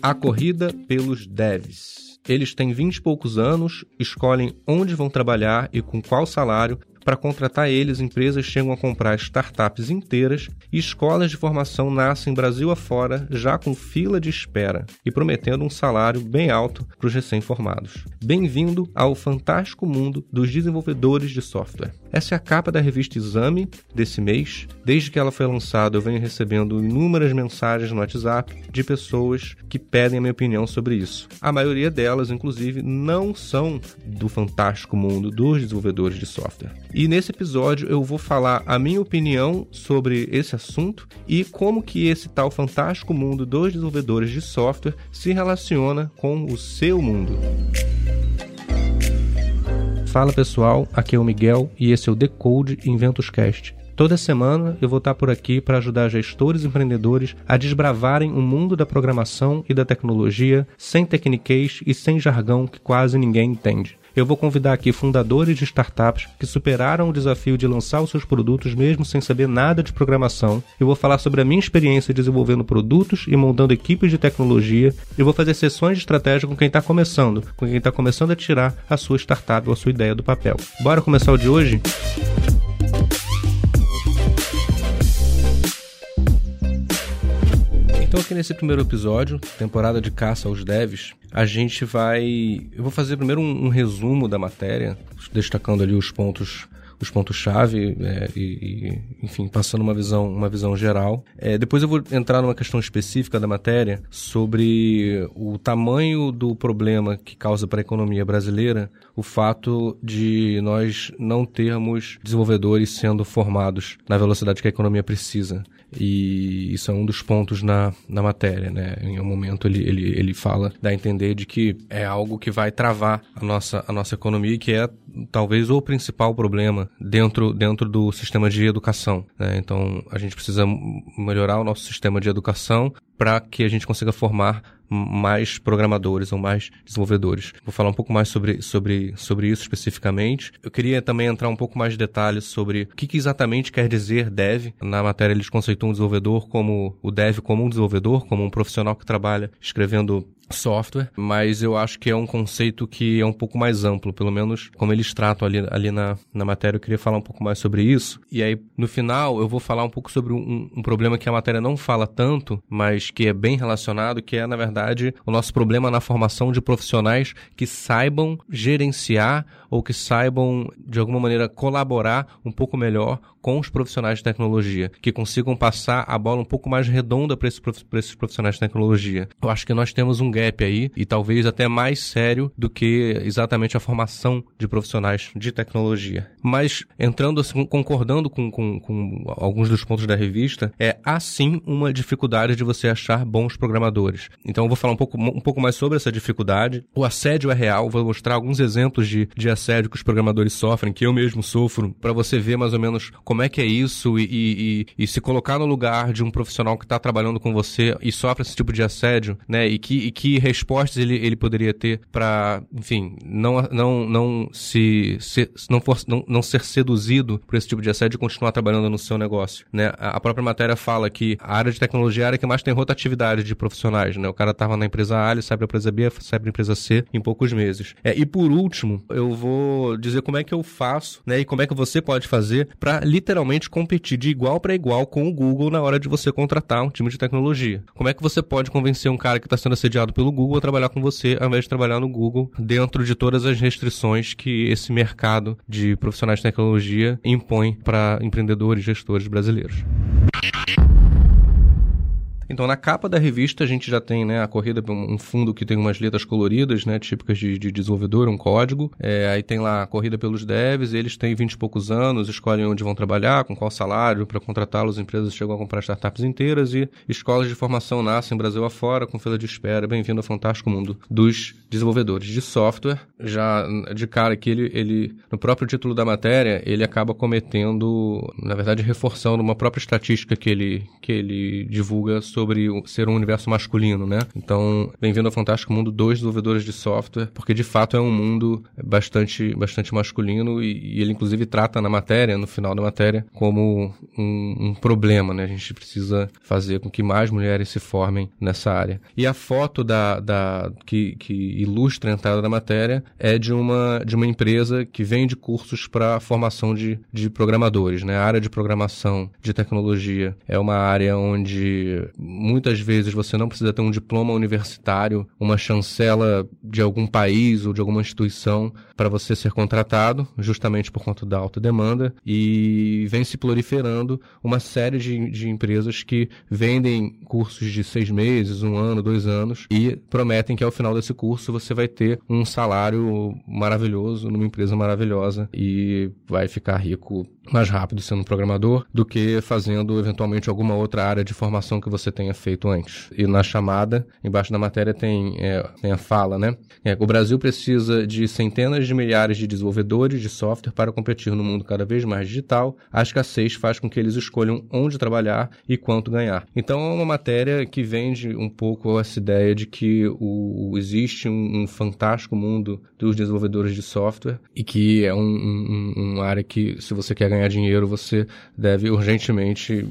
A corrida pelos devs. Eles têm 20 e poucos anos, escolhem onde vão trabalhar e com qual salário, para contratar eles, empresas chegam a comprar startups inteiras e escolas de formação nascem Brasil afora já com fila de espera e prometendo um salário bem alto para os recém-formados. Bem-vindo ao fantástico mundo dos desenvolvedores de software. Essa é a capa da revista Exame desse mês. Desde que ela foi lançada, eu venho recebendo inúmeras mensagens no WhatsApp de pessoas que pedem a minha opinião sobre isso. A maioria delas, inclusive, não são do fantástico mundo dos desenvolvedores de software. E nesse episódio eu vou falar a minha opinião sobre esse assunto e como que esse tal fantástico mundo dos desenvolvedores de software se relaciona com o seu mundo. Fala pessoal, aqui é o Miguel e esse é o Decode Inventos Cast. Toda semana eu vou estar por aqui para ajudar gestores e empreendedores a desbravarem o mundo da programação e da tecnologia sem tecniquez e sem jargão que quase ninguém entende eu vou convidar aqui fundadores de startups que superaram o desafio de lançar os seus produtos mesmo sem saber nada de programação. Eu vou falar sobre a minha experiência desenvolvendo produtos e montando equipes de tecnologia. Eu vou fazer sessões de estratégia com quem está começando, com quem está começando a tirar a sua startup ou a sua ideia do papel. Bora começar o de hoje? Então, aqui nesse primeiro episódio, temporada de caça aos devs, a gente vai. Eu vou fazer primeiro um, um resumo da matéria, destacando ali os pontos os pontos-chave é, e, e, enfim, passando uma visão, uma visão geral. É, depois eu vou entrar numa questão específica da matéria sobre o tamanho do problema que causa para a economia brasileira o fato de nós não termos desenvolvedores sendo formados na velocidade que a economia precisa. E isso é um dos pontos na, na matéria, né? Em um momento ele, ele, ele fala, dá a entender de que é algo que vai travar a nossa, a nossa economia e que é talvez o principal problema dentro, dentro do sistema de educação. Né? Então a gente precisa melhorar o nosso sistema de educação para que a gente consiga formar mais programadores ou mais desenvolvedores. Vou falar um pouco mais sobre, sobre, sobre isso especificamente. Eu queria também entrar um pouco mais de detalhes sobre o que, que exatamente quer dizer dev. Na matéria eles conceituam o desenvolvedor como o dev como um desenvolvedor, como um profissional que trabalha escrevendo software, mas eu acho que é um conceito que é um pouco mais amplo, pelo menos como eles tratam ali, ali na, na matéria, eu queria falar um pouco mais sobre isso. E aí, no final, eu vou falar um pouco sobre um, um problema que a matéria não fala tanto, mas que é bem relacionado, que é, na verdade, o nosso problema na formação de profissionais que saibam gerenciar ou que saibam, de alguma maneira, colaborar um pouco melhor com os profissionais de tecnologia, que consigam passar a bola um pouco mais redonda para esses, profissionais de tecnologia. Eu acho que nós temos um gap aí, e talvez até mais sério do que exatamente a formação de profissionais de tecnologia. Mas, entrando assim, concordando com, com, com alguns dos pontos da revista, é assim uma dificuldade de você achar bons programadores. Então, eu vou falar um pouco, um pouco mais sobre essa dificuldade. O assédio é real, vou mostrar alguns exemplos de, de assédio que os programadores sofrem, que eu mesmo sofro, para você ver mais ou menos como é que é isso e, e, e se colocar no lugar de um profissional que está trabalhando com você e sofre esse tipo de assédio, né? E que, e que respostas ele, ele poderia ter para, enfim, não, não, não se, se não, for, não, não ser seduzido por esse tipo de assédio e continuar trabalhando no seu negócio, né? A própria matéria fala que a área de tecnologia é a área que mais tem rotatividade de profissionais, né? O cara estava na empresa A, ele sai para a empresa B, sai para empresa C em poucos meses. É, e por último, eu vou dizer como é que eu faço, né? E como é que você pode fazer para literalmente competir de igual para igual com o Google na hora de você contratar um time de tecnologia. Como é que você pode convencer um cara que está sendo assediado pelo Google a trabalhar com você ao invés de trabalhar no Google dentro de todas as restrições que esse mercado de profissionais de tecnologia impõe para empreendedores e gestores brasileiros? Então, na capa da revista, a gente já tem né, a corrida, um fundo que tem umas letras coloridas, né, típicas de, de desenvolvedor, um código. É, aí tem lá a corrida pelos devs, eles têm 20 e poucos anos, escolhem onde vão trabalhar, com qual salário, para contratá-los, empresas chegam a comprar startups inteiras e escolas de formação nascem Brasil afora, com fila de espera. Bem-vindo ao fantástico mundo dos desenvolvedores de software. Já de cara que ele, ele, no próprio título da matéria, ele acaba cometendo, na verdade, reforçando uma própria estatística que ele, que ele divulga sobre sobre ser um universo masculino, né? Então, bem-vindo ao Fantástico Mundo dos desenvolvedores de software, porque de fato é um mundo bastante, bastante masculino e, e ele inclusive trata na matéria, no final da matéria, como um, um problema, né? A gente precisa fazer com que mais mulheres se formem nessa área. E a foto da, da que, que ilustra a entrada da matéria é de uma, de uma empresa que vende cursos para formação de, de programadores, né? A área de programação, de tecnologia é uma área onde muitas vezes você não precisa ter um diploma universitário, uma chancela de algum país ou de alguma instituição para você ser contratado, justamente por conta da alta demanda, e vem se proliferando uma série de, de empresas que vendem cursos de seis meses, um ano, dois anos, e prometem que ao final desse curso você vai ter um salário maravilhoso numa empresa maravilhosa e vai ficar rico mais rápido sendo programador do que fazendo eventualmente alguma outra área de formação que você tenha feito antes. E na chamada, embaixo da matéria tem, é, tem a fala, né? É, o Brasil precisa de centenas de milhares de desenvolvedores de software para competir no mundo cada vez mais digital. A escassez faz com que eles escolham onde trabalhar e quanto ganhar. Então é uma matéria que vende um pouco essa ideia de que o, existe um, um fantástico mundo dos desenvolvedores de software e que é um, um, uma área que, se você quer ganhar ganhar dinheiro, você deve urgentemente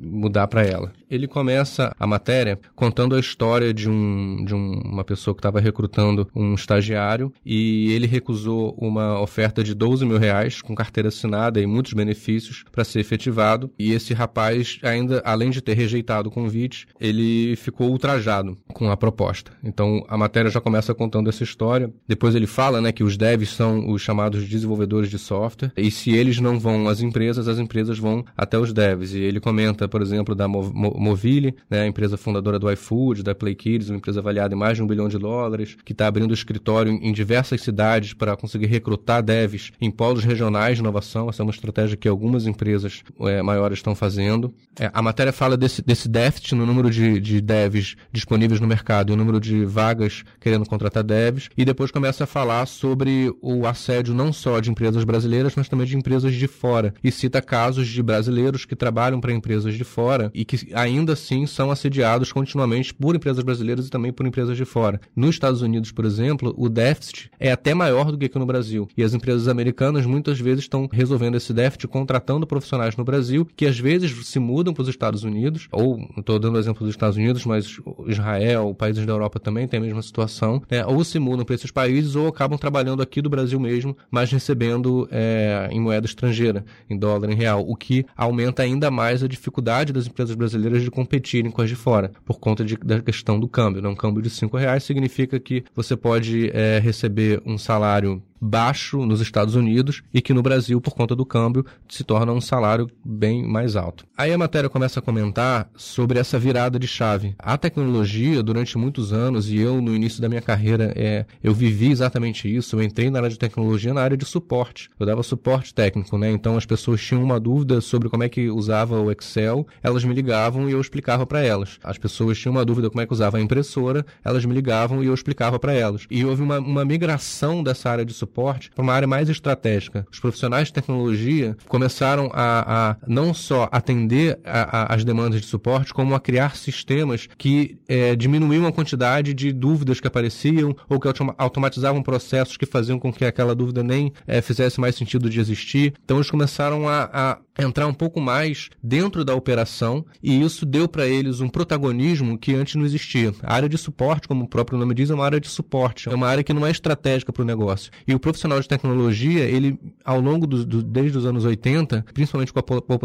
mudar para ela. Ele começa a matéria contando a história de, um, de um, uma pessoa que estava recrutando um estagiário e ele recusou uma oferta de 12 mil reais com carteira assinada e muitos benefícios para ser efetivado. E esse rapaz, ainda além de ter rejeitado o convite, ele ficou ultrajado com a proposta. Então a matéria já começa contando essa história. Depois ele fala né, que os devs são os chamados desenvolvedores de software e se eles não vão às empresas, as empresas vão até os devs. E ele comenta, por exemplo, da Movile, né, a empresa fundadora do iFood, da Play Kids, uma empresa avaliada em mais de um bilhão de dólares, que está abrindo escritório em diversas cidades para conseguir recrutar devs em polos regionais de inovação. Essa é uma estratégia que algumas empresas é, maiores estão fazendo. É, a matéria fala desse, desse déficit no número de, de devs disponíveis no mercado e o número de vagas querendo contratar devs. E depois começa a falar sobre o assédio não só de empresas brasileiras, mas também de empresas de fora fora e cita casos de brasileiros que trabalham para empresas de fora e que ainda assim são assediados continuamente por empresas brasileiras e também por empresas de fora. Nos Estados Unidos, por exemplo, o déficit é até maior do que aqui no Brasil e as empresas americanas muitas vezes estão resolvendo esse déficit contratando profissionais no Brasil que às vezes se mudam para os Estados Unidos ou estou dando o exemplo dos Estados Unidos, mas Israel, países da Europa também tem a mesma situação, né? ou se mudam para esses países ou acabam trabalhando aqui do Brasil mesmo, mas recebendo é, em moeda estrangeira em dólar, em real, o que aumenta ainda mais a dificuldade das empresas brasileiras de competirem com as de fora, por conta de, da questão do câmbio. Né? Um câmbio de cinco reais significa que você pode é, receber um salário baixo nos Estados Unidos e que no Brasil, por conta do câmbio, se torna um salário bem mais alto. Aí a matéria começa a comentar sobre essa virada de chave. A tecnologia, durante muitos anos, e eu no início da minha carreira, é, eu vivi exatamente isso. Eu entrei na área de tecnologia na área de suporte. Eu dava suporte técnico, né? Então as pessoas tinham uma dúvida sobre como é que usava o Excel, elas me ligavam e eu explicava para elas. As pessoas tinham uma dúvida como é que usava a impressora, elas me ligavam e eu explicava para elas. E houve uma, uma migração dessa área de suporte suporte para uma área mais estratégica. Os profissionais de tecnologia começaram a, a não só atender as demandas de suporte, como a criar sistemas que é, diminuíam a quantidade de dúvidas que apareciam ou que automatizavam processos que faziam com que aquela dúvida nem é, fizesse mais sentido de existir. Então eles começaram a, a entrar um pouco mais dentro da operação e isso deu para eles um protagonismo que antes não existia. A área de suporte, como o próprio nome diz, é uma área de suporte, é uma área que não é estratégica para o negócio. E o profissional de tecnologia, ele ao longo do, do, desde os anos 80, principalmente com a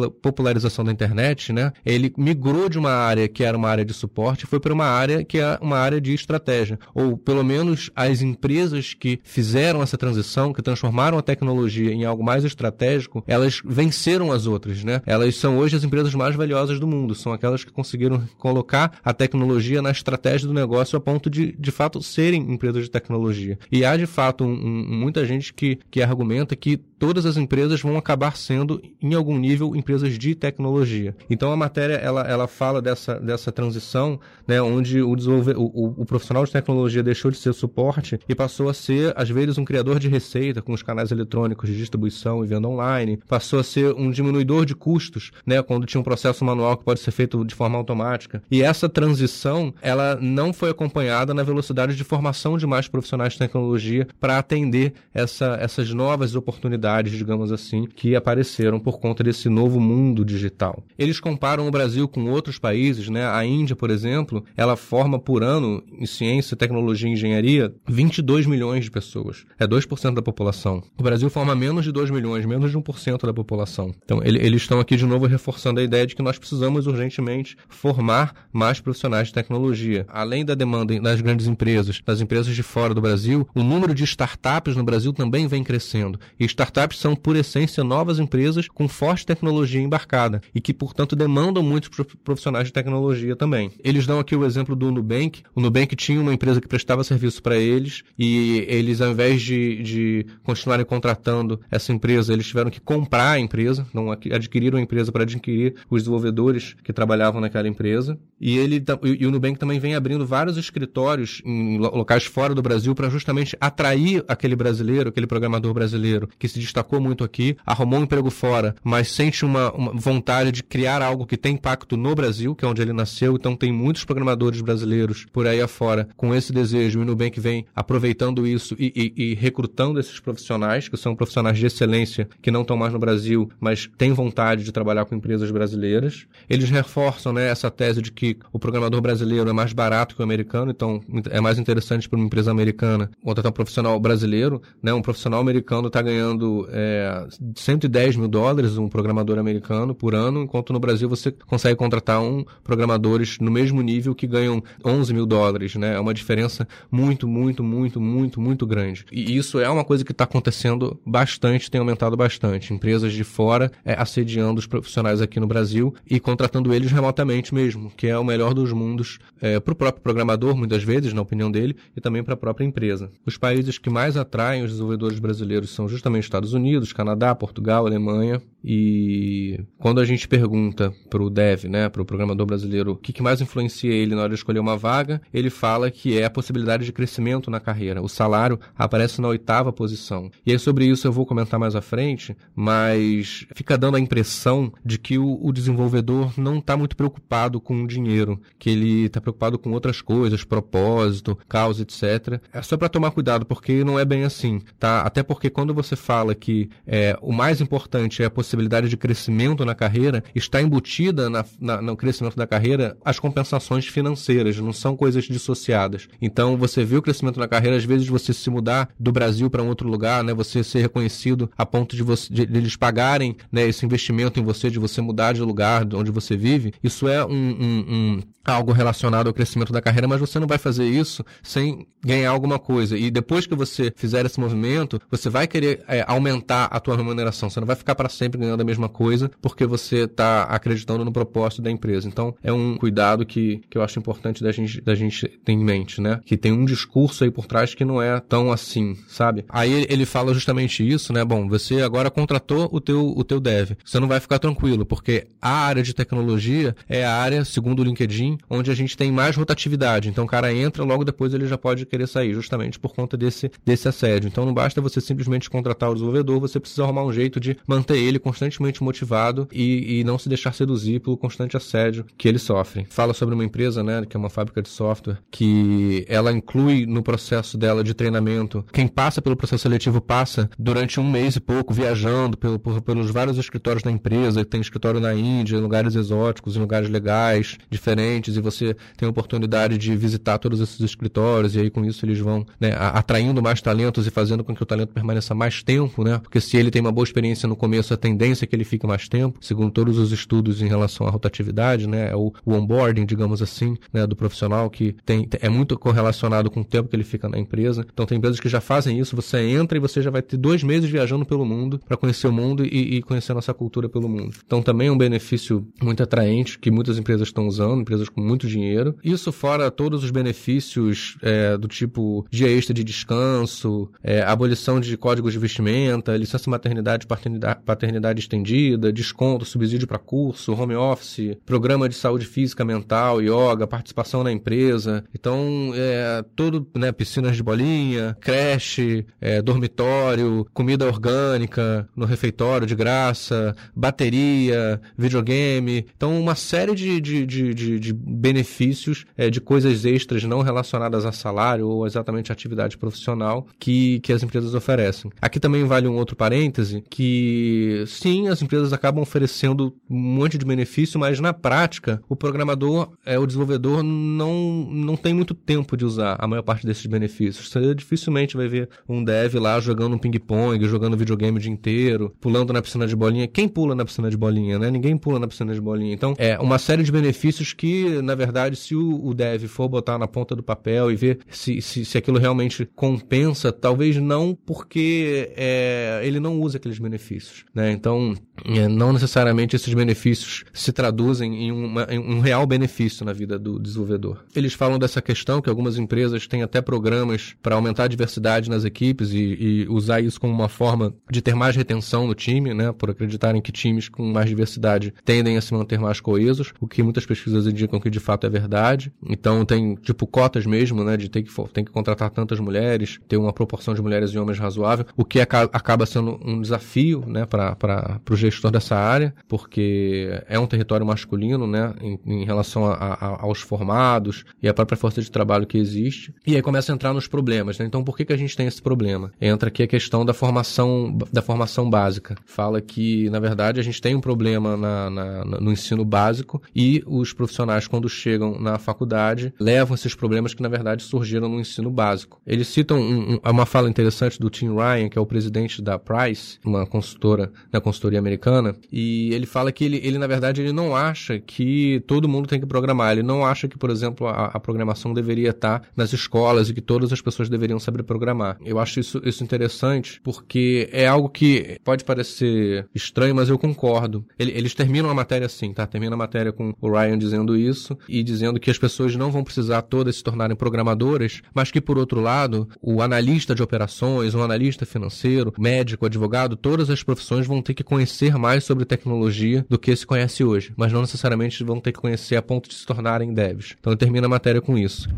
popularização da internet, né, ele migrou de uma área que era uma área de suporte foi para uma área que é uma área de estratégia, ou pelo menos as empresas que fizeram essa transição, que transformaram a tecnologia em algo mais estratégico, elas venceram as as outras, né? Elas são hoje as empresas mais valiosas do mundo, são aquelas que conseguiram colocar a tecnologia na estratégia do negócio a ponto de, de fato, serem empresas de tecnologia. E há, de fato, um, um muita gente que, que argumenta que todas as empresas vão acabar sendo, em algum nível, empresas de tecnologia. Então a matéria ela, ela fala dessa, dessa transição, né, onde o, desenvolver, o, o profissional de tecnologia deixou de ser suporte e passou a ser, às vezes, um criador de receita com os canais eletrônicos de distribuição e venda online, passou a ser um diminuidor de custos, né, quando tinha um processo manual que pode ser feito de forma automática. E essa transição, ela não foi acompanhada na velocidade de formação de mais profissionais de tecnologia para atender essa, essas novas oportunidades, digamos assim, que apareceram por conta desse novo mundo digital. Eles comparam o Brasil com outros países, né? A Índia, por exemplo, ela forma por ano em ciência, tecnologia e engenharia 22 milhões de pessoas. É 2% da população. O Brasil forma menos de 2 milhões, menos de 1% da população. Então, ele, eles estão aqui de novo reforçando a ideia de que nós precisamos urgentemente formar mais profissionais de tecnologia. Além da demanda das grandes empresas, das empresas de fora do Brasil, o número de startups no Brasil também vem crescendo. E startups são, por essência, novas empresas com forte tecnologia embarcada e que, portanto, demandam muitos profissionais de tecnologia também. Eles dão aqui o exemplo do Nubank. O Nubank tinha uma empresa que prestava serviço para eles e eles, ao invés de, de continuarem contratando essa empresa, eles tiveram que comprar a empresa, não adquiriram a empresa para adquirir os desenvolvedores que trabalhavam naquela empresa. E, ele, e o Nubank também vem abrindo vários escritórios em locais fora do Brasil para justamente atrair aquele brasileiro, aquele programador brasileiro que se destacou muito aqui, arrumou um emprego fora, mas sente uma, uma vontade de criar algo que tem impacto no Brasil, que é onde ele nasceu. Então tem muitos programadores brasileiros por aí afora com esse desejo. E o Nubank vem aproveitando isso e, e, e recrutando esses profissionais, que são profissionais de excelência, que não estão mais no Brasil, mas têm vontade de trabalhar com empresas brasileiras. Eles reforçam né, essa tese de que o programador brasileiro é mais barato que o americano, então é mais interessante para uma empresa americana contratar um profissional brasileiro. Né, um profissional americano está ganhando é, 110 mil dólares, um programador americano, por ano, enquanto no Brasil você consegue contratar um programadores no mesmo nível que ganham 11 mil dólares. Né? É uma diferença muito, muito, muito, muito, muito grande. E isso é uma coisa que está acontecendo bastante, tem aumentado bastante. Empresas de fora é, assediando os profissionais aqui no Brasil e contratando eles remotamente mesmo, que é o melhor dos mundos é, para o próprio programador, muitas vezes, na opinião dele, e também para a própria empresa. Os países que mais atraem os desenvolvedores brasileiros são justamente Estados Unidos, Canadá, Portugal, Alemanha. E quando a gente pergunta para o dev, né, para o programador brasileiro, o que, que mais influencia ele na hora de escolher uma vaga, ele fala que é a possibilidade de crescimento na carreira. O salário aparece na oitava posição. E aí sobre isso eu vou comentar mais à frente, mas fica dando a impressão de que o, o desenvolvedor não está muito preocupado com o dinheiro, que ele está preocupado com outras coisas, propósito, causa, etc. É só para tomar cuidado, porque não é bem assim, tá? Até porque quando você fala que é, o mais importante é a possibilidade de crescimento na carreira, está embutida na, na, no crescimento da carreira as compensações financeiras, não são coisas dissociadas. Então, você vê o crescimento na carreira, às vezes você se mudar do Brasil para um outro lugar, né? Você ser reconhecido a ponto de, você, de, de eles pagarem né, esse investimento em você, de você mudar de lugar onde você vive. Isso é um, um, um algo relacionado ao crescimento da carreira, mas você não vai fazer isso sem ganhar alguma coisa. E depois que você fizer esse movimento, você vai querer é, aumentar a tua remuneração. Você não vai ficar para sempre ganhando a mesma coisa porque você está acreditando no propósito da empresa. Então, é um cuidado que, que eu acho importante da gente, da gente ter em mente, né? Que tem um discurso aí por trás que não é tão assim, sabe? Aí ele fala justamente isso, né? Bom, você agora contratou o teu, o teu dev. Você não vai ficar tranquilo, porque a área de tecnologia é a área, segundo o LinkedIn, onde a gente tem mais rotatividade. Então o cara entra, logo depois ele já pode querer sair, justamente por conta desse, desse Então não basta você simplesmente contratar o desenvolvedor, você precisa arrumar um jeito de manter ele constantemente motivado e, e não se deixar seduzir pelo constante assédio que ele sofre. Fala sobre uma empresa, né, que é uma fábrica de software, que ela inclui no processo dela de treinamento, quem passa pelo processo seletivo passa durante um mês e pouco viajando pelo, por, pelos vários escritórios da empresa, tem escritório na Índia, em lugares exóticos, em lugares legais, diferentes e você tem a oportunidade de visitar todos esses escritórios e aí com isso eles vão né, atraindo mais talentos e fazendo com que o talento permaneça mais tempo, né? Porque se ele tem uma boa experiência no começo, a tendência é que ele fique mais tempo, segundo todos os estudos em relação à rotatividade, né? É o, o onboarding, digamos assim, né, do profissional que tem, é muito correlacionado com o tempo que ele fica na empresa. Então tem empresas que já fazem isso, você entra e você já vai ter dois meses viajando pelo mundo para conhecer o mundo e, e conhecer a nossa cultura pelo mundo. Então também é um benefício muito atraente que muitas empresas estão usando, empresas com muito dinheiro. Isso fora todos os benefícios é, do tipo dia extra de descanso, é, abolição de códigos de vestimenta, licença maternidade, paternidade, paternidade estendida, desconto, subsídio para curso, home office, programa de saúde física, mental, yoga, participação na empresa. Então, é, todo, né, piscinas de bolinha, creche, é, dormitório, comida orgânica no refeitório de graça, bateria, videogame. Então, uma série de, de, de, de, de benefícios, é, de coisas extras não relacionadas a salário ou exatamente a atividade profissional que, que as empresas oferecem. Aqui também vale um outro parêntese, que sim, as empresas acabam oferecendo um monte de benefício, mas na prática, o programador, é, o desenvolvedor não, não tem muito tempo de usar a maior parte desses benefícios. Você dificilmente vai ver um dev lá jogando um ping-pong, jogando videogame o dia inteiro, pulando na piscina de bolinha. Quem pula na piscina de bolinha, né? Ninguém pula na piscina de bolinha. Então, é uma série de benefícios que, na verdade, se o, o dev for botar na ponta do papel e ver se, se, se aquilo realmente compensa, talvez não porque é, ele não usa aqueles benefícios, né? Então, é, não necessariamente esses benefícios se traduzem em, uma, em, um real benefício na vida do desenvolvedor. Eles falam dessa questão que algumas empresas têm até programas para aumentar a diversidade nas equipes e, e, usar isso como uma forma de ter mais retenção no time, né? Por acreditarem que times com mais diversidade tendem a se manter mais coesos, o que muitas pesquisas indicam que de fato é verdade. Então tem tipo cotas mesmo, né? De ter que, ter que contratar tantas mulheres, ter uma proporção de mulheres e homens razoável, o que acaba sendo um desafio, né? Para o gestor dessa área, porque é um território masculino, né, em, em relação a, a, aos formados e a própria força de trabalho que existe. E aí começa a entrar nos problemas, né? Então, por que, que a gente tem esse problema? Entra aqui a questão da formação, da formação básica. Fala que, na verdade, a gente tem um problema na, na, no ensino básico e os profissionais, quando chegam na faculdade, levam esses problemas que, na verdade, surgiram no ensino básico. Eles citam um, um, uma fala interessante do Tim Ryan, que é o presidente da Price, uma consultora, da consultoria americana, e ele fala que ele, ele, na verdade, ele não acha que todo mundo tem que programar. Ele não acha que, por exemplo, a, a programação deveria estar nas escolas e que todas as pessoas deveriam saber programar. Eu acho isso, isso interessante porque é algo que pode parecer estranho, mas eu concordo. Ele, eles terminam a matéria assim, tá? Termina a matéria com o Ryan dizendo isso e dizendo que as pessoas não vão precisar todas se tornarem programadoras, mas que, por outro lado, o analista de operações, o analista financeiro, médico, advogado, todas as profissões vão ter que conhecer mais sobre tecnologia do que se conhece hoje, mas não necessariamente vão ter que conhecer a ponto de se tornarem devs. Então termina a matéria com isso.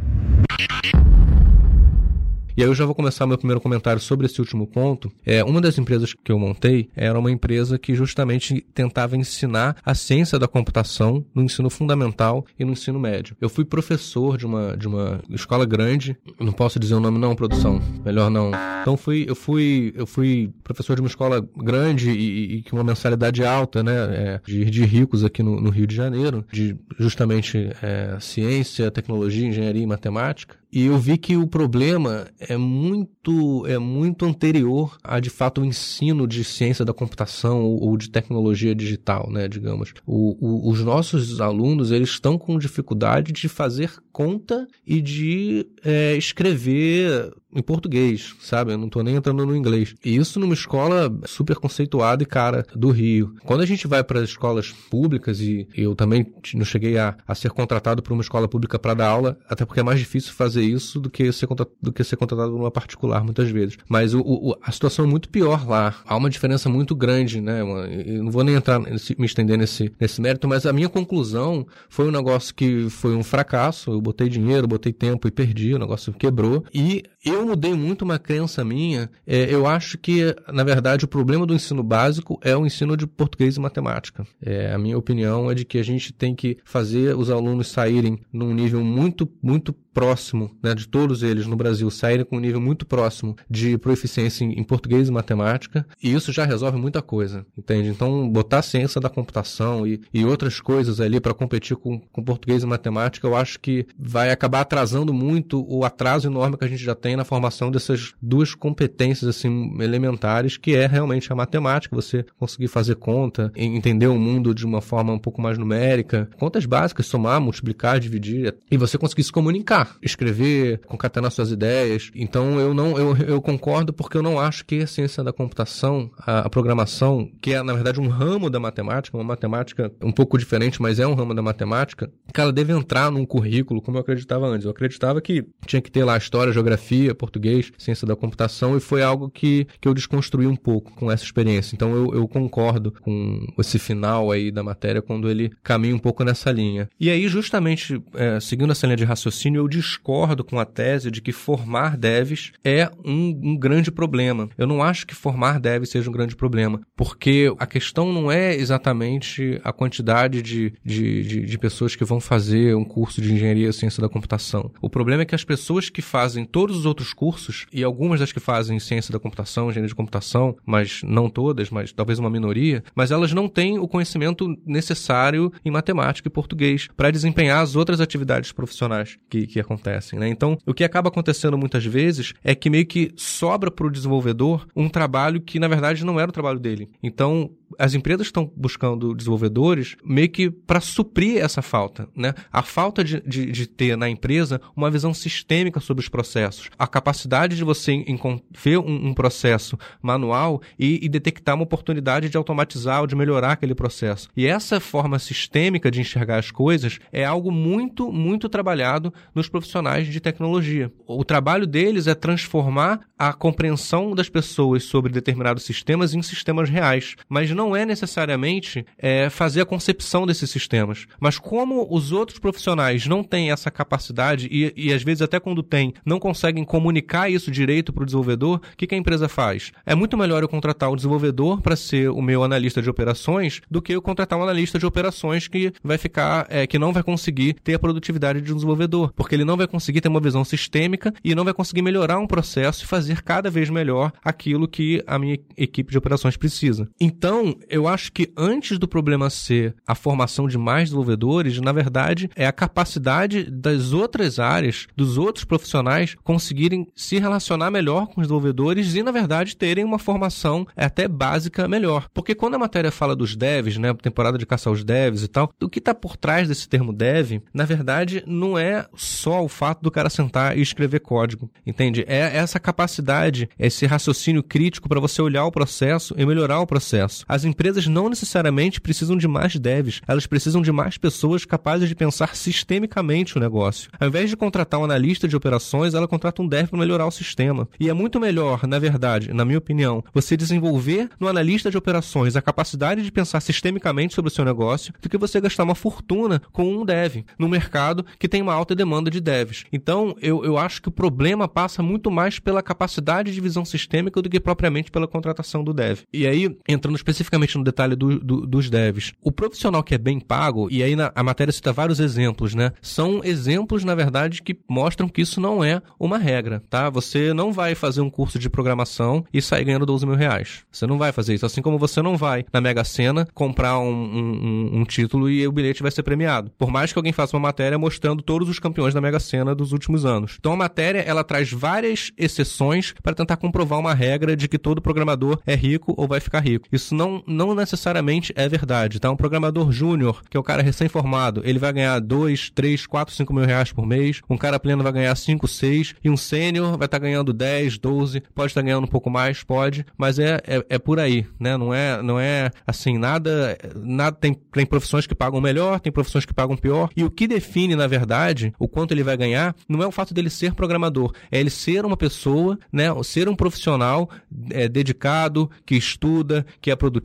E aí eu já vou começar meu primeiro comentário sobre esse último ponto. É, uma das empresas que eu montei era uma empresa que justamente tentava ensinar a ciência da computação no ensino fundamental e no ensino médio. Eu fui professor de uma, de uma escola grande, não posso dizer o nome não, produção, melhor não. Então fui, eu fui, eu fui professor de uma escola grande e, com uma mensalidade alta, né, é, de, de ricos aqui no, no, Rio de Janeiro, de justamente é, ciência, tecnologia, engenharia e matemática. E eu vi que o problema é muito, é muito anterior a, de fato, o ensino de ciência da computação ou, ou de tecnologia digital, né, digamos. O, o, os nossos alunos, eles estão com dificuldade de fazer conta e de é, escrever em português, sabe? Eu não tô nem entrando no inglês. E isso numa escola super conceituada e cara do Rio. Quando a gente vai para as escolas públicas, e eu também não cheguei a, a ser contratado por uma escola pública para dar aula, até porque é mais difícil fazer isso do que ser, do que ser contratado por uma particular, muitas vezes. Mas o, o, a situação é muito pior lá. Há uma diferença muito grande, né? Eu não vou nem entrar, me estender nesse, nesse mérito, mas a minha conclusão foi um negócio que foi um fracasso. Eu botei dinheiro, botei tempo e perdi, o negócio quebrou. E eu mudei muito uma crença minha. É, eu acho que, na verdade, o problema do ensino básico é o ensino de português e matemática. É, a minha opinião é de que a gente tem que fazer os alunos saírem num nível muito, muito próximo, né, de todos eles no Brasil saírem com um nível muito próximo de proficiência em, em, português e matemática, e isso já resolve muita coisa, entende? Então, botar a ciência da computação e, e outras coisas ali para competir com, com português e matemática, eu acho que vai acabar atrasando muito o atraso enorme que a gente já tem na formação dessas duas competências assim elementares, que é realmente a matemática, você conseguir fazer conta, entender o mundo de uma forma um pouco mais numérica, contas básicas, somar, multiplicar, dividir, e você conseguir se comunicar escrever, concatenar suas ideias. Então eu não eu, eu concordo porque eu não acho que a ciência da computação, a, a programação, que é na verdade um ramo da matemática, uma matemática um pouco diferente, mas é um ramo da matemática, que ela deve entrar num currículo como eu acreditava antes. Eu acreditava que tinha que ter lá história, geografia, português, ciência da computação e foi algo que, que eu desconstruí um pouco com essa experiência. Então eu, eu concordo com esse final aí da matéria quando ele caminha um pouco nessa linha. E aí, justamente, é, seguindo essa linha de raciocínio, eu discordo com a tese de que formar devs é um, um grande problema. Eu não acho que formar devs seja um grande problema, porque a questão não é exatamente a quantidade de, de, de, de pessoas que vão fazer um curso de engenharia e ciência da computação. O problema é que as pessoas que fazem todos os outros cursos, e algumas das que fazem ciência da computação, engenharia de computação, mas não todas, mas talvez uma minoria, mas elas não têm o conhecimento necessário em matemática e português para desempenhar as outras atividades profissionais que, que acontecem. Né? Então, o que acaba acontecendo muitas vezes é que meio que sobra para o desenvolvedor um trabalho que, na verdade, não era o trabalho dele. Então, as empresas estão buscando desenvolvedores meio que para suprir essa falta, né? A falta de, de, de, ter na empresa uma visão sistêmica sobre os processos, a capacidade de você ver um, um processo manual e, e, detectar uma oportunidade de automatizar ou de melhorar aquele processo. E essa forma sistêmica de enxergar as coisas é algo muito, muito trabalhado nos profissionais de tecnologia. O trabalho deles é transformar a compreensão das pessoas sobre determinados sistemas em sistemas reais, mas não é necessariamente é, fazer a concepção desses sistemas. Mas como os outros profissionais não têm essa capacidade e, e às vezes até quando tem, não conseguem comunicar isso direito para o desenvolvedor, o que, que a empresa faz? É muito melhor eu contratar o desenvolvedor para ser o meu analista de operações do que eu contratar um analista de operações que vai ficar, é, que não vai conseguir ter a produtividade de um desenvolvedor, porque ele não vai conseguir ter uma visão sistêmica e não vai conseguir melhorar um processo e fazer cada vez melhor aquilo que a minha equipe de operações precisa. Então, eu acho que antes do problema ser a formação de mais desenvolvedores, na verdade, é a capacidade das outras áreas, dos outros profissionais conseguirem se relacionar melhor com os desenvolvedores e, na verdade, terem uma formação até básica melhor. Porque quando a matéria fala dos devs, né, temporada de caçar os devs e tal, o que está por trás desse termo dev, na verdade, não é só o fato do cara sentar e escrever código, entende? É essa capacidade, esse raciocínio crítico para você olhar o processo e melhorar o processo. As empresas não necessariamente precisam de mais devs, elas precisam de mais pessoas capazes de pensar sistemicamente o negócio. Ao invés de contratar um analista de operações, ela contrata um dev para melhorar o sistema. E é muito melhor, na verdade, na minha opinião, você desenvolver no analista de operações a capacidade de pensar sistemicamente sobre o seu negócio do que você gastar uma fortuna com um dev no mercado que tem uma alta demanda de devs. Então, eu, eu acho que o problema passa muito mais pela capacidade de visão sistêmica do que propriamente pela contratação do dev. E aí, entrando especificamente no detalhe do, do, dos devs. O profissional que é bem pago, e aí na, a matéria cita vários exemplos, né? São exemplos, na verdade, que mostram que isso não é uma regra, tá? Você não vai fazer um curso de programação e sair ganhando 12 mil reais. Você não vai fazer isso. Assim como você não vai, na Mega Sena, comprar um, um, um título e o bilhete vai ser premiado. Por mais que alguém faça uma matéria mostrando todos os campeões da Mega Sena dos últimos anos. Então a matéria, ela traz várias exceções para tentar comprovar uma regra de que todo programador é rico ou vai ficar rico. Isso não, não necessariamente é verdade, tá? Um programador júnior, que é o cara recém-formado, ele vai ganhar 2, 3, 4, 5 mil reais por mês. Um cara pleno vai ganhar 5, 6. E um sênior vai estar tá ganhando 10, 12. Pode estar tá ganhando um pouco mais, pode. Mas é, é, é, por aí, né? Não é, não é assim, nada. nada tem, tem profissões que pagam melhor, tem profissões que pagam pior. E o que define, na verdade, o quanto ele vai ganhar, não é o fato dele ser programador, é ele ser uma pessoa, né? Ser um profissional é, dedicado, que estuda, que é produtivo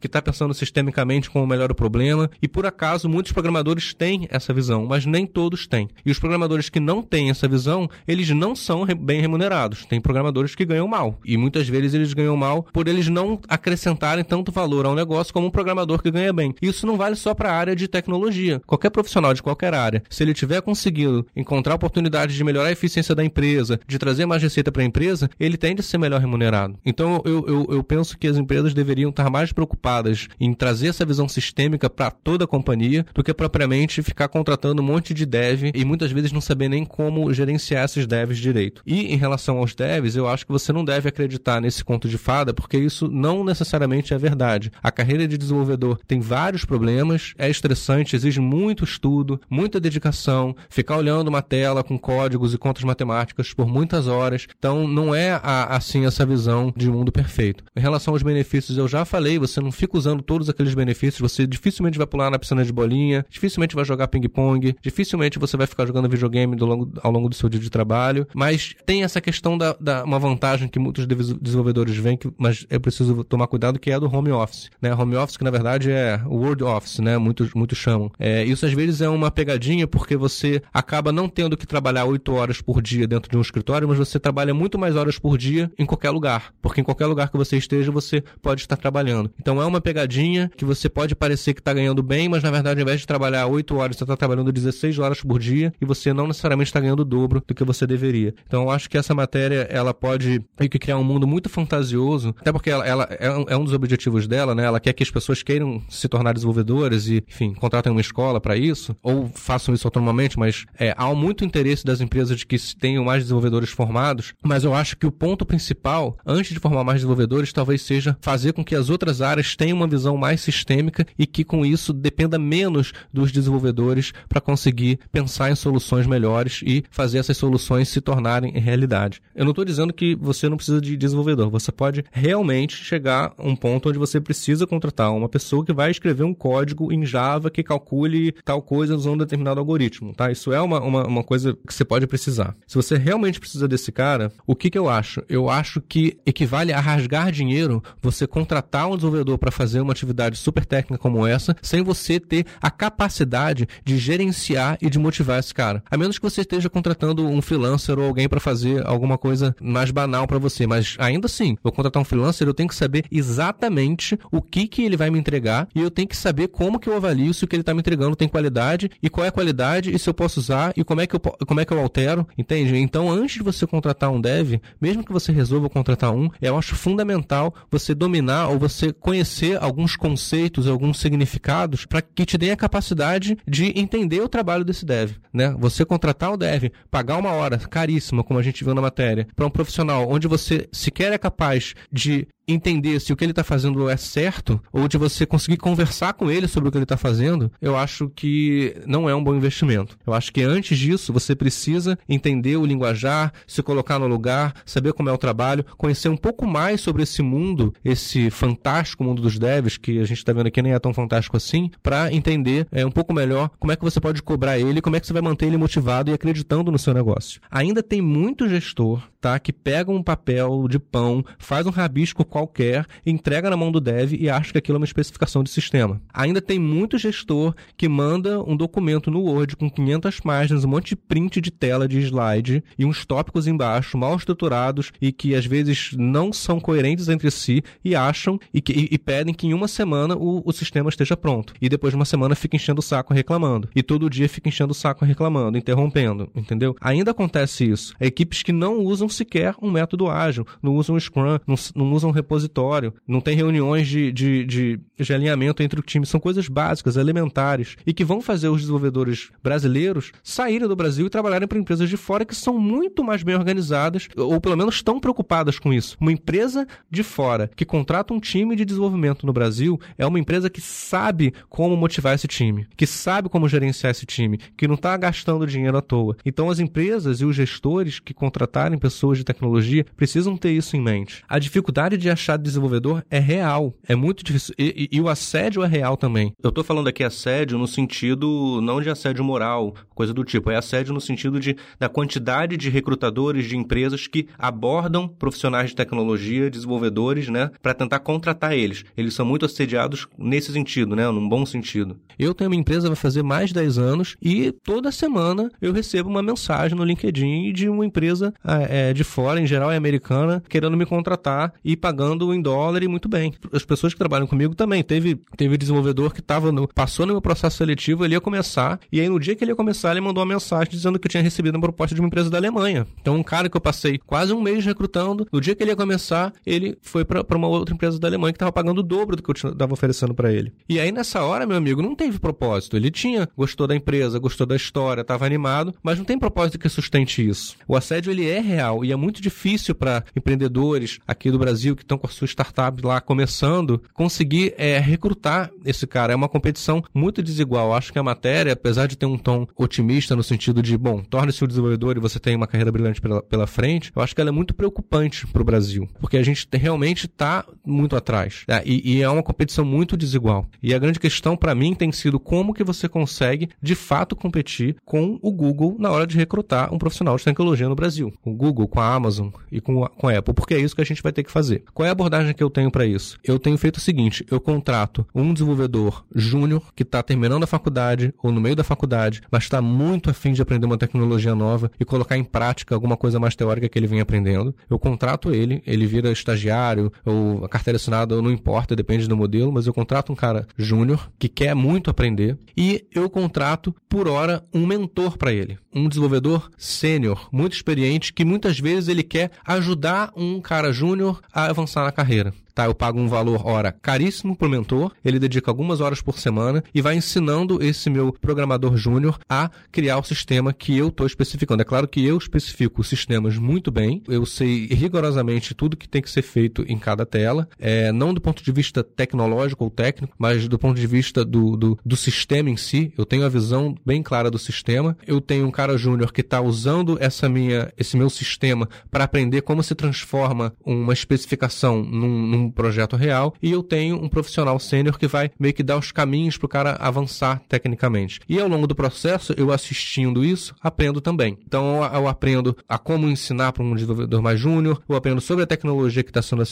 que está pensando sistemicamente como melhor o problema. E por acaso, muitos programadores têm essa visão, mas nem todos têm. E os programadores que não têm essa visão, eles não são bem remunerados. Tem programadores que ganham mal. E muitas vezes eles ganham mal por eles não acrescentarem tanto valor ao negócio como um programador que ganha bem. Isso não vale só para a área de tecnologia. Qualquer profissional de qualquer área, se ele tiver conseguido encontrar oportunidades de melhorar a eficiência da empresa, de trazer mais receita para a empresa, ele tende a ser melhor remunerado. Então eu, eu, eu penso que as empresas deveriam estar estar mais preocupadas em trazer essa visão sistêmica para toda a companhia do que propriamente ficar contratando um monte de dev e muitas vezes não saber nem como gerenciar esses devs direito. E em relação aos devs, eu acho que você não deve acreditar nesse conto de fada, porque isso não necessariamente é verdade. A carreira de desenvolvedor tem vários problemas, é estressante, exige muito estudo, muita dedicação, ficar olhando uma tela com códigos e contas matemáticas por muitas horas. Então, não é assim essa visão de mundo perfeito. Em relação aos benefícios, eu já falei, você não fica usando todos aqueles benefícios, você dificilmente vai pular na piscina de bolinha, dificilmente vai jogar ping-pong, dificilmente você vai ficar jogando videogame longo, ao longo do seu dia de trabalho, mas tem essa questão da, da uma vantagem que muitos desenvolvedores veem, que, mas é preciso tomar cuidado, que é a do home office. Né? Home office que na verdade é o Word Office, né? Muitos, muitos chamam. É, isso às vezes é uma pegadinha porque você acaba não tendo que trabalhar oito horas por dia dentro de um escritório, mas você trabalha muito mais horas por dia em qualquer lugar. Porque em qualquer lugar que você esteja, você pode estar trabalhando. Então é uma pegadinha que você pode parecer que está ganhando bem, mas na verdade, ao invés de trabalhar oito horas, você está trabalhando 16 horas por dia e você não necessariamente está ganhando o dobro do que você deveria. Então eu acho que essa matéria ela pode criar um mundo muito fantasioso, até porque ela, ela é, um, é um dos objetivos dela, né? Ela quer que as pessoas queiram se tornar desenvolvedores e, enfim, contratem uma escola para isso, ou façam isso autonomamente, mas é, há muito interesse das empresas de que tenham mais desenvolvedores formados, mas eu acho que o ponto principal, antes de formar mais desenvolvedores, talvez seja fazer com que as outras áreas tenham uma visão mais sistêmica e que com isso dependa menos dos desenvolvedores para conseguir pensar em soluções melhores e fazer essas soluções se tornarem realidade. Eu não estou dizendo que você não precisa de desenvolvedor, você pode realmente chegar a um ponto onde você precisa contratar uma pessoa que vai escrever um código em Java que calcule tal coisa usando um determinado algoritmo, tá? Isso é uma, uma, uma coisa que você pode precisar. Se você realmente precisa desse cara, o que, que eu acho? Eu acho que equivale a rasgar dinheiro você contratar um desenvolvedor para fazer uma atividade super técnica como essa, sem você ter a capacidade de gerenciar e de motivar esse cara. A menos que você esteja contratando um freelancer ou alguém para fazer alguma coisa mais banal para você, mas ainda assim, vou contratar um freelancer, eu tenho que saber exatamente o que que ele vai me entregar e eu tenho que saber como que eu avalio se o que ele está me entregando tem qualidade e qual é a qualidade e se eu posso usar e como é que eu, como é que eu altero, entende? Então, antes de você contratar um dev, mesmo que você resolva contratar um, eu acho fundamental você dominar ou você conhecer alguns conceitos, alguns significados para que te dê a capacidade de entender o trabalho desse dev, né? Você contratar o dev, pagar uma hora caríssima, como a gente viu na matéria, para um profissional onde você sequer é capaz de entender se o que ele está fazendo é certo, ou de você conseguir conversar com ele sobre o que ele está fazendo, eu acho que não é um bom investimento. Eu acho que antes disso você precisa entender o linguajar, se colocar no lugar, saber como é o trabalho, conhecer um pouco mais sobre esse mundo, esse fantástico mundo dos devs, que a gente está vendo aqui nem é tão fantástico assim, para entender é, um pouco melhor como é que você pode cobrar ele, como é que você vai manter ele motivado e acreditando no seu negócio. Ainda tem muito gestor, que pega um papel de pão, faz um rabisco qualquer, entrega na mão do dev e acha que aquilo é uma especificação de sistema. Ainda tem muito gestor que manda um documento no Word com 500 páginas, um monte de print de tela de slide e uns tópicos embaixo, mal estruturados e que às vezes não são coerentes entre si e acham e, que, e, e pedem que em uma semana o, o sistema esteja pronto. E depois de uma semana fica enchendo o saco reclamando. E todo dia fica enchendo o saco reclamando, interrompendo, entendeu? Ainda acontece isso. Equipes que não usam sequer um método ágil, não usam Scrum, não, não usam repositório, não tem reuniões de, de, de, de alinhamento entre o time. São coisas básicas, elementares, e que vão fazer os desenvolvedores brasileiros saírem do Brasil e trabalharem para empresas de fora que são muito mais bem organizadas, ou pelo menos estão preocupadas com isso. Uma empresa de fora que contrata um time de desenvolvimento no Brasil é uma empresa que sabe como motivar esse time, que sabe como gerenciar esse time, que não está gastando dinheiro à toa. Então as empresas e os gestores que contratarem pessoas de tecnologia precisam ter isso em mente. A dificuldade de achar desenvolvedor é real, é muito difícil. E, e, e o assédio é real também. Eu estou falando aqui assédio no sentido não de assédio moral, coisa do tipo, é assédio no sentido de da quantidade de recrutadores de empresas que abordam profissionais de tecnologia, desenvolvedores, né, para tentar contratar eles. Eles são muito assediados nesse sentido, né, num bom sentido. Eu tenho uma empresa vai fazer mais de 10 anos e toda semana eu recebo uma mensagem no LinkedIn de uma empresa é, de fora, em geral é americana, querendo me contratar e pagando em dólar e muito bem. As pessoas que trabalham comigo também. Teve, teve desenvolvedor que tava no, passou no meu processo seletivo, ele ia começar, e aí no dia que ele ia começar, ele mandou uma mensagem dizendo que eu tinha recebido uma proposta de uma empresa da Alemanha. Então, um cara que eu passei quase um mês recrutando, no dia que ele ia começar, ele foi para uma outra empresa da Alemanha que estava pagando o dobro do que eu estava oferecendo para ele. E aí, nessa hora, meu amigo, não teve propósito. Ele tinha, gostou da empresa, gostou da história, estava animado, mas não tem propósito que sustente isso. O assédio, ele é real e é muito difícil para empreendedores aqui do Brasil que estão com a sua startup lá começando, conseguir é, recrutar esse cara. É uma competição muito desigual. Acho que a matéria, apesar de ter um tom otimista no sentido de, bom, torne-se um desenvolvedor e você tem uma carreira brilhante pela, pela frente, eu acho que ela é muito preocupante para o Brasil, porque a gente realmente está muito atrás. Né? E, e, é uma competição muito desigual. E a grande questão para mim tem sido como que você consegue, de fato, competir com o Google na hora de recrutar um profissional de tecnologia no Brasil. O Google, com a Amazon e com a, com a Apple, porque é isso que a gente vai ter que fazer. Qual é a abordagem que eu tenho para isso? Eu tenho feito o seguinte, eu contrato um desenvolvedor júnior que está terminando a faculdade ou no meio da faculdade, mas está muito afim de aprender uma tecnologia nova e colocar em prática alguma coisa mais teórica que ele vem aprendendo. Eu contrato ele, ele vira estagiário ou a carteira assinada, não importa, depende do modelo, mas eu contrato um cara júnior que quer muito aprender e eu contrato por hora um mentor para ele, um desenvolvedor sênior, muito experiente, que muitas vezes ele quer ajudar um cara júnior a avançar na carreira tá? Eu pago um valor hora caríssimo pro mentor, ele dedica algumas horas por semana e vai ensinando esse meu programador júnior a criar o sistema que eu estou especificando. É claro que eu especifico os sistemas muito bem, eu sei rigorosamente tudo que tem que ser feito em cada tela, é, não do ponto de vista tecnológico ou técnico, mas do ponto de vista do, do, do sistema em si. Eu tenho a visão bem clara do sistema. Eu tenho um cara júnior que está usando essa minha, esse meu sistema para aprender como se transforma uma especificação num, num um projeto real e eu tenho um profissional sênior que vai meio que dar os caminhos para o cara avançar tecnicamente. E ao longo do processo, eu assistindo isso, aprendo também. Então eu aprendo a como ensinar para um desenvolvedor mais júnior, eu aprendo sobre a tecnologia que está sendo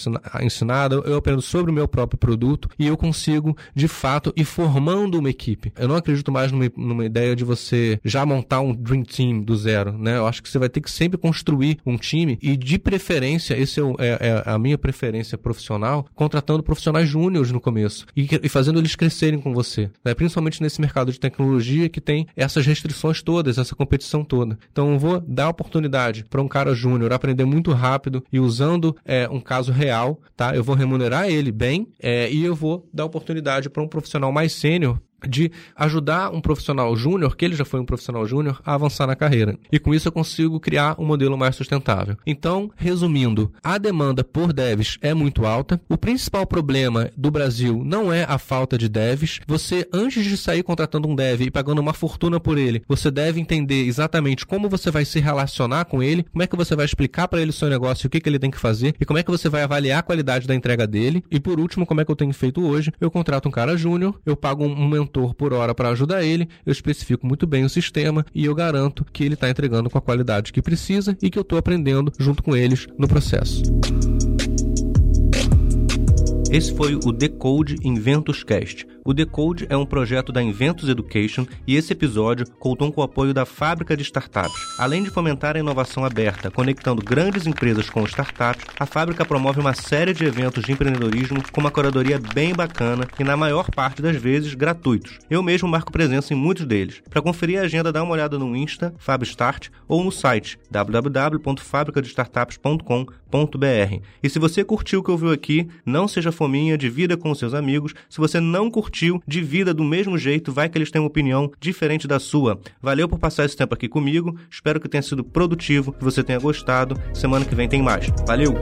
ensinada, eu aprendo sobre o meu próprio produto e eu consigo, de fato, ir formando uma equipe. Eu não acredito mais numa, numa ideia de você já montar um Dream Team do zero, né? Eu acho que você vai ter que sempre construir um time e, de preferência, esse é, é, é a minha preferência profissional profissional, contratando profissionais júniores no começo e, e, fazendo eles crescerem com você, né? principalmente nesse mercado de tecnologia que tem essas restrições todas, essa competição toda. Então eu vou dar oportunidade para um cara júnior aprender muito rápido e usando é, um caso real, tá? Eu vou remunerar ele bem é, e eu vou dar oportunidade para um profissional mais sênior de ajudar um profissional júnior, que ele já foi um profissional júnior, a avançar na carreira. E com isso eu consigo criar um modelo mais sustentável. Então, resumindo, a demanda por devs é muito alta. O principal problema do Brasil não é a falta de devs. Você, antes de sair contratando um dev e pagando uma fortuna por ele, você deve entender exatamente como você vai se relacionar com ele, como é que você vai explicar para ele o seu negócio, o que, que ele tem que fazer e como é que você vai avaliar a qualidade da entrega dele. E por último, como é que eu tenho feito hoje? Eu contrato um cara júnior, eu pago um mentor mentor por hora para ajudar ele, eu especifico muito bem o sistema e eu garanto que ele está entregando com a qualidade que precisa e que eu estou aprendendo junto com eles no processo. Esse foi o Decode Inventus Cast o Decode é um projeto da Inventus Education e esse episódio contou com o apoio da Fábrica de Startups. Além de fomentar a inovação aberta, conectando grandes empresas com startups, a fábrica promove uma série de eventos de empreendedorismo com uma curadoria bem bacana e, na maior parte das vezes, gratuitos. Eu mesmo marco presença em muitos deles. Para conferir a agenda, dá uma olhada no Insta, FabStart, ou no site www.fabricadestartups.com.br. E se você curtiu o que ouviu aqui, não seja fominha, divida com seus amigos. Se você não curtiu, divida do mesmo jeito, vai que eles têm uma opinião diferente da sua. Valeu por passar esse tempo aqui comigo, espero que tenha sido produtivo, que você tenha gostado. Semana que vem tem mais. Valeu!